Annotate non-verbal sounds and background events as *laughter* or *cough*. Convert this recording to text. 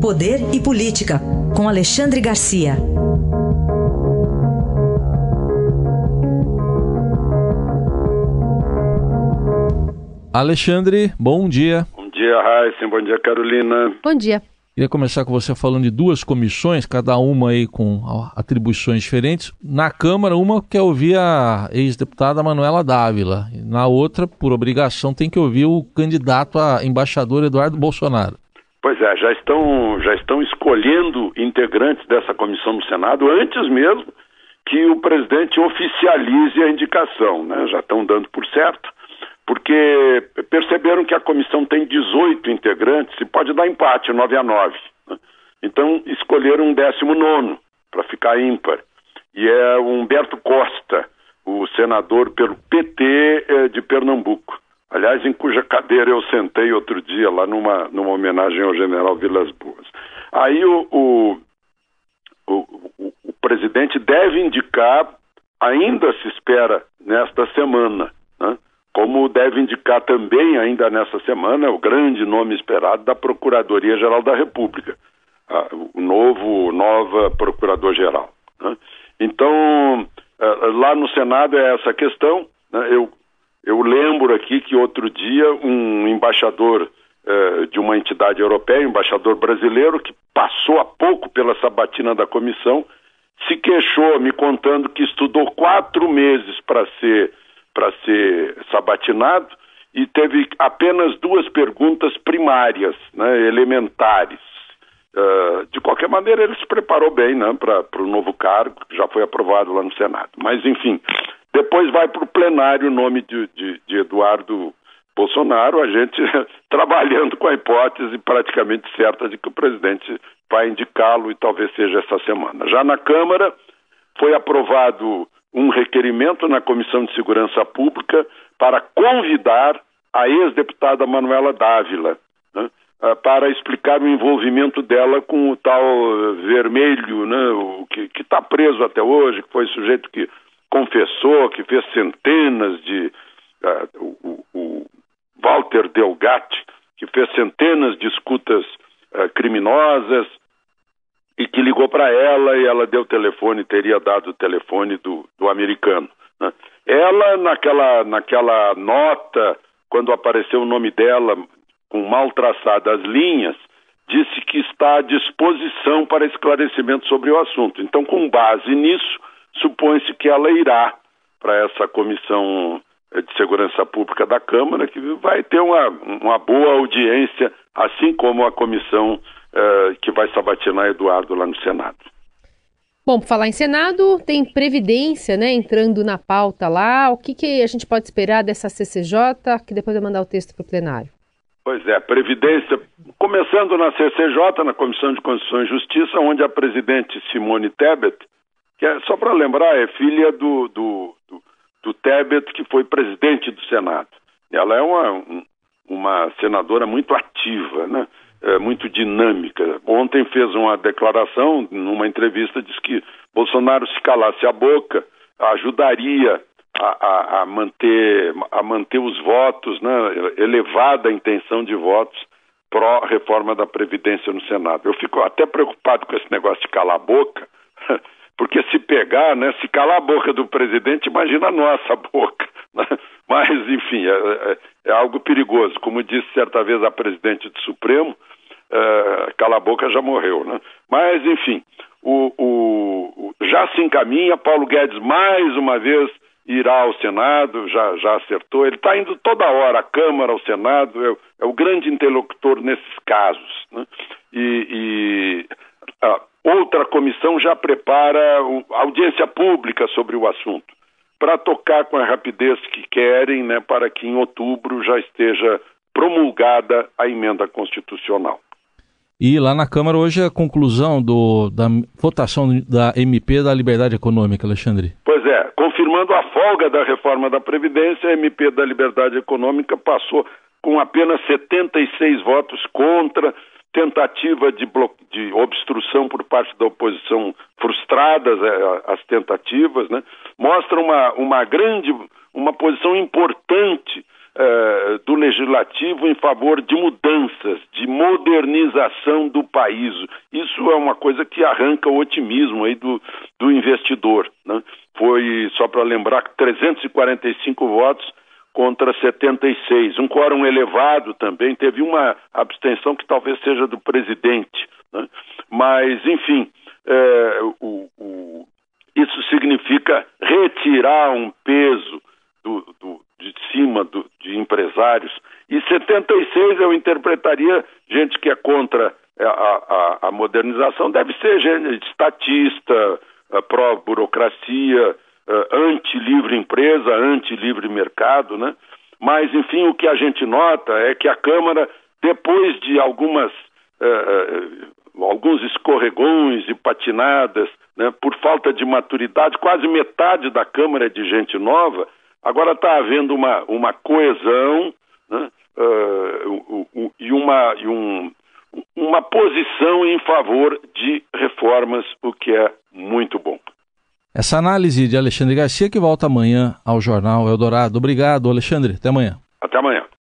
Poder e Política, com Alexandre Garcia. Alexandre, bom dia. Bom dia, Raíssa. Bom dia, Carolina. Bom dia. Queria começar com você falando de duas comissões, cada uma aí com atribuições diferentes. Na Câmara, uma quer ouvir a ex-deputada Manuela Dávila. Na outra, por obrigação, tem que ouvir o candidato a embaixador Eduardo Bolsonaro. Pois é, já estão, já estão escolhendo integrantes dessa comissão no Senado antes mesmo que o presidente oficialize a indicação, né? Já estão dando por certo, porque perceberam que a comissão tem 18 integrantes e pode dar empate, 9 a 9. Né? Então escolheram um 19 para ficar ímpar. E é o Humberto Costa, o senador pelo PT eh, de Pernambuco. Aliás, em cuja cadeira eu sentei outro dia lá numa, numa homenagem ao general Vilas Boas. Aí o, o, o, o presidente deve indicar, ainda se espera nesta semana, né? como deve indicar também ainda nessa semana o grande nome esperado da Procuradoria-Geral da República, o novo, nova Procurador-Geral. Né? Então, eh, lá no Senado é essa questão, né? eu eu lembro aqui que outro dia um embaixador eh, de uma entidade europeia, embaixador brasileiro, que passou há pouco pela sabatina da comissão, se queixou, me contando que estudou quatro meses para ser, ser sabatinado e teve apenas duas perguntas primárias, né, elementares. Uh, de qualquer maneira, ele se preparou bem né, para o novo cargo, que já foi aprovado lá no Senado. Mas, enfim, depois vai para o plenário o nome de, de, de Eduardo Bolsonaro, a gente *laughs* trabalhando com a hipótese praticamente certa de que o presidente vai indicá-lo e talvez seja essa semana. Já na Câmara foi aprovado um requerimento na Comissão de Segurança Pública para convidar a ex-deputada Manuela Dávila né, eh, para explicar o envolvimento dela com o tal vermelho, né, que está preso até hoje, que foi sujeito que confessou que fez centenas de. Uh, o, o, Walter Delgatti, que fez centenas de escutas uh, criminosas e que ligou para ela e ela deu o telefone, teria dado o telefone do, do americano. Né? Ela, naquela, naquela nota, quando apareceu o nome dela com mal traçadas linhas, disse que está à disposição para esclarecimento sobre o assunto. Então, com base nisso, supõe-se que ela irá para essa comissão de segurança pública da Câmara, que vai ter uma, uma boa audiência, assim como a comissão eh, que vai sabatinar Eduardo lá no Senado. Bom, por falar em Senado, tem Previdência né, entrando na pauta lá. O que, que a gente pode esperar dessa CCJ, que depois vai mandar o texto para o plenário? Pois é, Previdência, começando na CCJ, na Comissão de Constituição e Justiça, onde a presidente Simone Tebet que é, só para lembrar, é filha do, do, do, do, Tebet, que foi presidente do Senado. Ela é uma, uma senadora muito ativa, né? É, muito dinâmica. Ontem fez uma declaração, numa entrevista, disse que Bolsonaro, se calasse a boca, ajudaria a, a, a manter, a manter os votos, né? elevada a intenção de votos pró-reforma da Previdência no Senado. Eu fico até preocupado com esse negócio de calar a boca, *laughs* porque se pegar, né, se calar a boca do presidente, imagina a nossa *laughs* boca. Né? Mas, enfim, é, é, é, algo perigoso. Como disse certa vez a presidente do Supremo, é, a boca já morreu. Né? Mas, enfim, o, o, já se encaminha, Paulo Guedes mais uma vez irá ao Senado, já, já acertou, ele está indo toda hora à Câmara, ao Senado, é, é o grande interlocutor nesses casos. Né? E, e comissão já prepara audiência pública sobre o assunto, para tocar com a rapidez que querem, né, para que em outubro já esteja promulgada a emenda constitucional. E lá na Câmara hoje a conclusão do, da votação da MP da Liberdade Econômica, Alexandre. Pois é, confirmando a folga da reforma da Previdência, a MP da Liberdade Econômica passou com apenas 76 votos contra, tentativa de, de, obstrução por parte da oposição frustradas é, as tentativas, né? mostra uma, uma grande, uma posição importante uh, do legislativo em favor de mudanças, de modernização do país. Isso é uma coisa que arranca o otimismo aí do, do investidor. Né? Foi, só para lembrar, 345 votos contra 76. Um quórum elevado também, teve uma abstenção que talvez seja do presidente. Né? Mas, enfim, é, o, o, isso significa retirar um peso do, do, de cima do, de empresários. E 76 eu interpretaria gente que é contra a, a, a modernização, deve ser gente estatista, pró-burocracia, anti-livre empresa, anti-livre mercado, né? Mas, enfim, o que a gente nota é que a Câmara, depois de algumas, uh, alguns escorregões e patinadas, né, por falta de maturidade, quase metade da Câmara é de gente nova, agora está havendo uma, uma coesão né, uh, e, uma, e um, uma posição em favor de reformas, o que é muito bom. Essa análise de Alexandre Garcia que volta amanhã ao Jornal Eldorado. Obrigado, Alexandre. Até amanhã. Até amanhã.